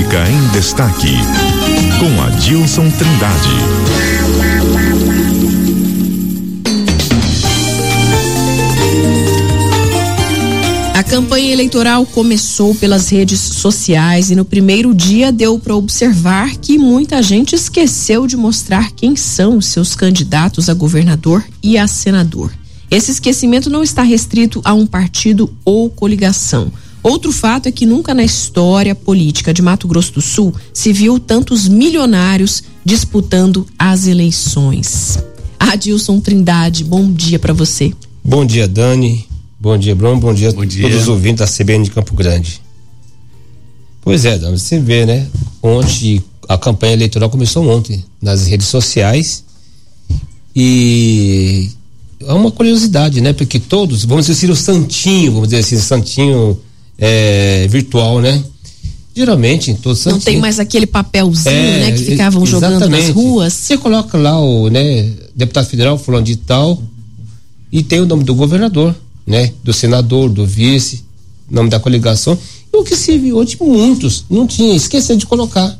Política em Destaque, com Adilson Trindade. A campanha eleitoral começou pelas redes sociais e no primeiro dia deu para observar que muita gente esqueceu de mostrar quem são seus candidatos a governador e a senador. Esse esquecimento não está restrito a um partido ou coligação. Outro fato é que nunca na história política de Mato Grosso do Sul se viu tantos milionários disputando as eleições. Adilson Trindade, bom dia para você. Bom dia, Dani. Bom dia, Bruno. Bom dia a todos os ouvintes da CBN de Campo Grande. Pois é, Dani, você vê, né? Ontem, a campanha eleitoral começou ontem nas redes sociais e é uma curiosidade, né? Porque todos, vamos dizer assim, o santinho, vamos dizer assim, o santinho é, virtual, né? Geralmente, em todos Não tem mais aquele papelzinho, é, né? Que ficavam jogando nas ruas. Você coloca lá o, né? Deputado federal fulano de tal e tem o nome do governador né? Do senador, do vice, nome da coligação. E o que se viu hoje, muitos não tinha, esqueceu de colocar,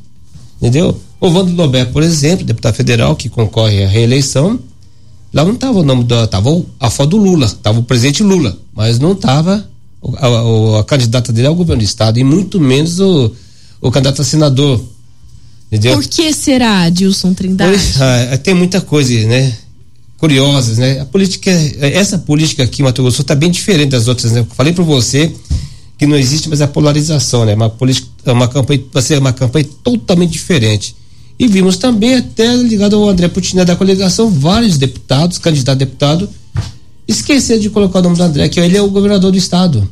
entendeu? O Vando Lobé, por exemplo, deputado federal que concorre à reeleição, lá não estava o nome da, tava a foto do Lula, tava o presidente Lula, mas não estava a, a, a, candidata dele ao governo do estado e muito menos o, o candidato a senador, entendeu? Por que será, Dilson Trindade? Pois, ah, tem muita coisa, né? curiosas, né? A política, essa política aqui em Mato Grosso está bem diferente das outras, né? Eu falei para você que não existe mais a polarização, né? Uma política, uma campanha, vai ser uma campanha totalmente diferente. E vimos também, até ligado ao André Putin da coligação, vários deputados, candidato a deputado, esquecer de colocar o nome do André, que ele é o governador do estado.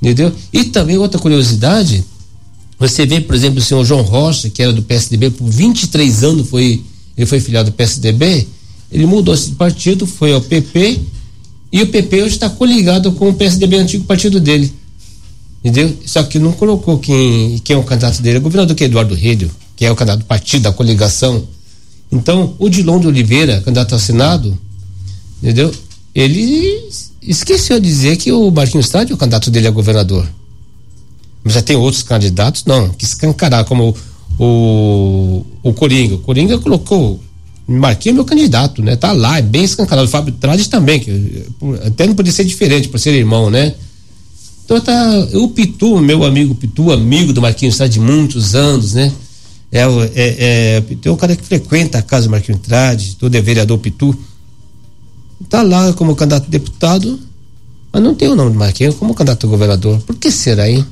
Entendeu? E também outra curiosidade, você vê, por exemplo, o senhor João Rocha, que era do PSDB, por 23 anos foi, ele foi filiado do PSDB, ele mudou esse partido, foi ao PP, e o PP hoje está coligado com o PSDB, antigo partido dele. Entendeu? Só que não colocou quem, quem é o candidato dele, é o governador que é Eduardo Redio, que é o candidato do partido, da coligação. Então, o Dilon de Oliveira, candidato ao Senado, entendeu? Ele esqueceu de dizer que o Marquinhos Stade, o candidato dele a governador. Mas já tem outros candidatos, não, que escancarar, como o, o, Coringa. O Coringa colocou Marquinhos é meu candidato, né? Tá lá, é bem escancarado. O Fábio Trades também, que até não podia ser diferente por ser irmão, né? Então tá, o Pitu, meu amigo Pitu, amigo do Marquinhos está de muitos anos, né? É, é, é, é o cara que frequenta a casa do Marquinhos Trade, todo é vereador Pitu. Tá lá como candidato a deputado, mas não tem o nome do Marquinhos como candidato a governador. Por que será, hein?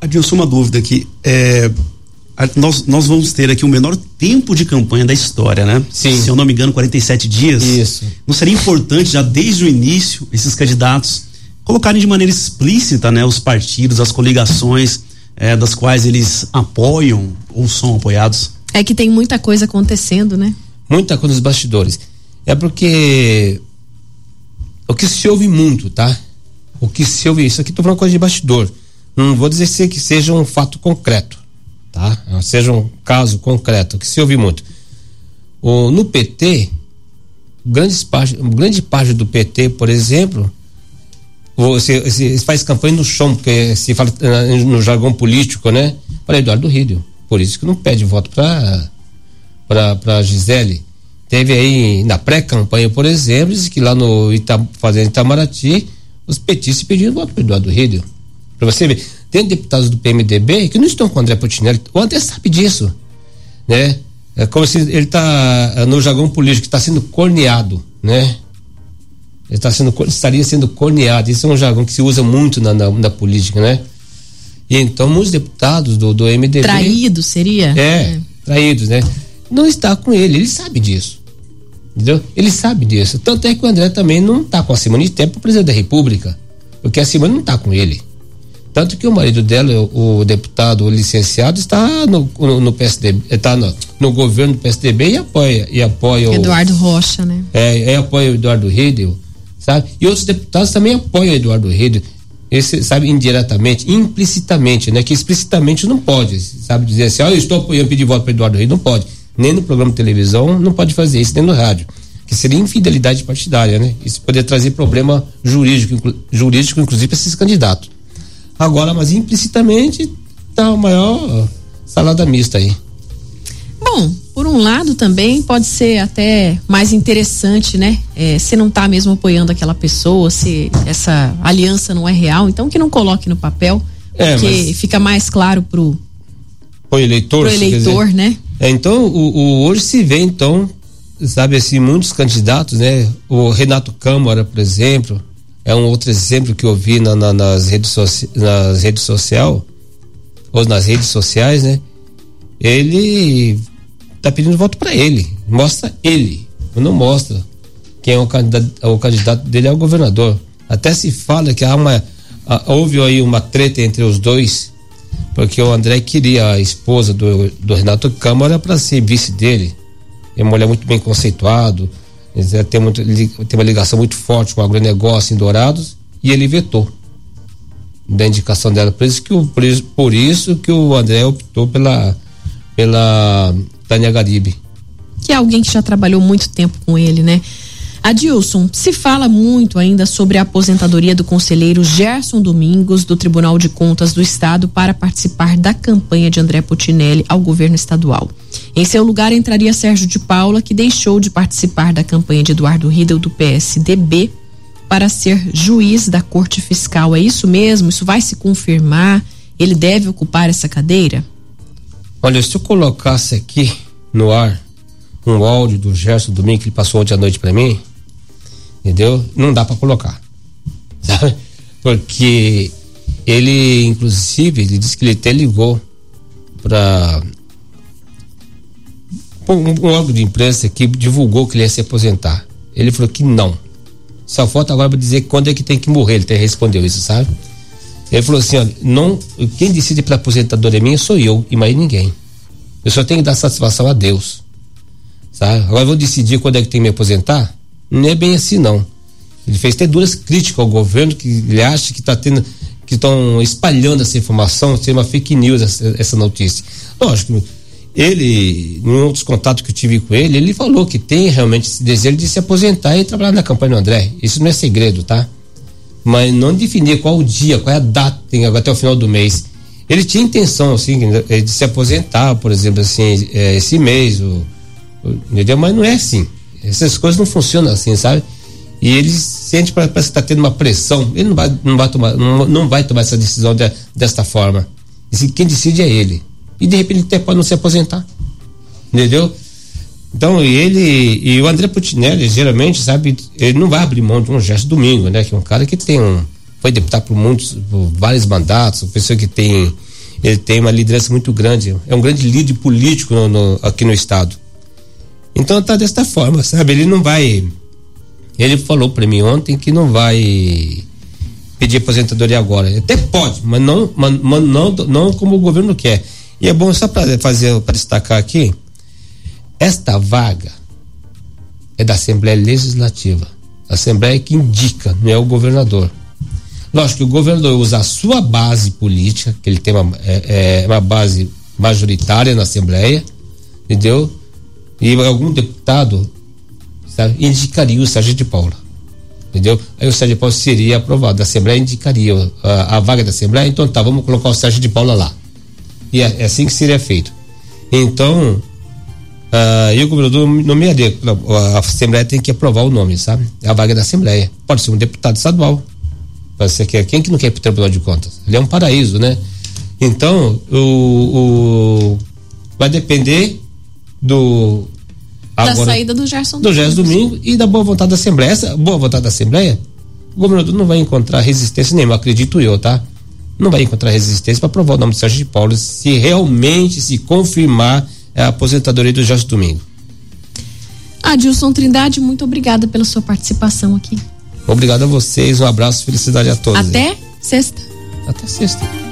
Adilson, uma dúvida aqui. É, nós, nós vamos ter aqui o menor tempo de campanha da história, né? Sim. Se eu não me engano, 47 dias. Isso. Não seria importante já desde o início esses candidatos colocarem de maneira explícita, né, os partidos, as coligações eh, das quais eles apoiam ou são apoiados? É que tem muita coisa acontecendo, né? Muita coisa nos bastidores. É porque o que se ouve muito, tá? O que se ouve, isso aqui tô falando coisa de bastidor. Não vou dizer que seja um fato concreto tá? Seja um caso concreto, que se ouve muito. O, no PT, grandes parte, grande parte do PT, por exemplo, você faz campanha no chão, porque se fala eh, no jargão político, né? Para Eduardo Rídio. Por isso que não pede voto para para Gisele. Teve aí na pré-campanha, por exemplo, que lá no Ita, fazendo Itamaraty, os petistas pediram voto para Eduardo Rídio. Para você ver. Tem deputados do PMDB que não estão com o André Putinelli. O André sabe disso. Né? É como se ele está é, no jargão político, está sendo corneado, né? Ele tá sendo, estaria sendo corneado. Isso é um jargão que se usa muito na, na, na política, né? E então muitos deputados do, do MDB. Traídos seria? É, é, traídos, né? Não está com ele, ele sabe disso. Entendeu? Ele sabe disso. Tanto é que o André também não está com a Simone Tempo, presidente da República. Porque a Simone não está com ele. Tanto que o marido dela, o, o deputado o licenciado, está no, no, no PSDB, está no, no, governo do PSDB e apoia, e apoia Eduardo o, Rocha, né? É, é apoia o Eduardo Riedel, sabe? E outros deputados também apoiam o Eduardo Riedel, esse, sabe, indiretamente, implicitamente, né? Que explicitamente não pode, sabe, dizer assim, ó, oh, eu estou apoiando, pedir voto para Eduardo Riedel, não pode. Nem no programa de televisão, não pode fazer isso, nem no rádio. Que seria infidelidade partidária, né? Isso poderia trazer problema jurídico, jurídico inclusive, para esses candidatos. Agora, mas implicitamente tá a maior salada mista aí. Bom, por um lado também pode ser até mais interessante, né? É, se não está mesmo apoiando aquela pessoa, se essa aliança não é real, então que não coloque no papel, é, porque fica mais claro pro, o eleitor, pro eleitor, né? É, então, o, o, hoje se vê então, sabe assim, muitos candidatos, né? O Renato Câmara, por exemplo, é um outro exemplo que eu vi na, na, nas redes soci, nas redes sociais ou nas redes sociais, né? Ele tá pedindo voto para ele, mostra ele, não mostra quem é o candidato, o candidato dele é o governador. Até se fala que há uma houve aí uma treta entre os dois, porque o André queria a esposa do, do Renato Câmara para ser vice dele. É uma mulher muito bem conceituado, tem, tem uma ligação muito forte com o agronegócio em Dourados, e ele vetou da indicação dela. Por isso que o, por isso que o André optou pela, pela Tânia Garibe. Que é alguém que já trabalhou muito tempo com ele, né? Adilson, se fala muito ainda sobre a aposentadoria do conselheiro Gerson Domingos, do Tribunal de Contas do Estado, para participar da campanha de André Putinelli ao governo estadual. Em seu lugar entraria Sérgio de Paula, que deixou de participar da campanha de Eduardo Riedel, do PSDB, para ser juiz da Corte Fiscal. É isso mesmo? Isso vai se confirmar? Ele deve ocupar essa cadeira? Olha, se eu colocasse aqui no ar um áudio do Gerson Domingo que ele passou ontem à noite para mim, entendeu? Não dá para colocar, sabe? Porque ele, inclusive, ele disse que ele até ligou para um, órgão de imprensa que divulgou que ele ia se aposentar. Ele falou que não. Só falta agora para dizer quando é que tem que morrer. Ele até respondeu isso, sabe? Ele falou assim: olha, não, quem decide para aposentadoria minha sou eu e mais ninguém. Eu só tenho que dar satisfação a Deus. Sabe? Agora eu vou decidir quando é que tem que me aposentar? Não é bem assim, não. Ele fez até duras críticas ao governo que ele acha que está tendo, que estão espalhando essa informação, ser uma fake news essa, essa notícia. Lógico, ele, em outros contatos que eu tive com ele, ele falou que tem realmente esse desejo de se aposentar e trabalhar na campanha do André. Isso não é segredo, tá? Mas não definir qual o dia, qual é a data, tem até o final do mês. Ele tinha intenção, assim, de se aposentar, por exemplo, assim, é, esse mês, entendeu? Mas não é assim. Essas coisas não funcionam assim, sabe? E ele sente parece que está tendo uma pressão. Ele não vai, não vai tomar, não, não vai tomar essa decisão de, desta forma. E quem decide é ele. E de repente ele até pode não se aposentar. Entendeu? Então, ele e o André Putinelli, geralmente, sabe, ele não vai abrir mão de um gesto domingo, né? Que é um cara que tem um. Foi deputado por muitos, por vários mandatos, uma pessoa que tem. Ele tem uma liderança muito grande, é um grande líder político no, no, aqui no estado. Então tá desta forma, sabe? Ele não vai. Ele falou para mim ontem que não vai pedir aposentadoria agora. Até pode, mas não, mas, não, não como o governo quer. E é bom só para fazer, para destacar aqui, esta vaga é da Assembleia Legislativa. A Assembleia que indica, não é o governador. Lógico que o governador usa a sua base política, que ele tem uma, é, é uma base majoritária na Assembleia, entendeu? E algum deputado sabe, indicaria o Sérgio de Paula. Entendeu? Aí o Sérgio de Paula seria aprovado. A Assembleia indicaria a, a, vaga da Assembleia, então tá, vamos colocar o Sérgio de Paula lá. E é, é assim que seria feito. Então, uh, o governador nomearia. A Assembleia tem que aprovar o nome, sabe? A vaga da Assembleia. Pode ser um deputado estadual. Pode ser que, quem que não quer ir para o Tribunal de Contas? Ele é um paraíso, né? Então, o, o vai depender do da saída do Gerson do Gerson Domingo e da boa vontade da Assembleia. Essa boa vontade da Assembleia, o governador não vai encontrar resistência nenhuma, acredito eu, tá? Não vai encontrar resistência para aprovar o nome do Sérgio de Paulo se realmente se confirmar a aposentadoria do Gerson Domingo. Adilson Trindade, muito obrigada pela sua participação aqui. Obrigado a vocês, um abraço, felicidade a todos. Até sexta. Até sexta.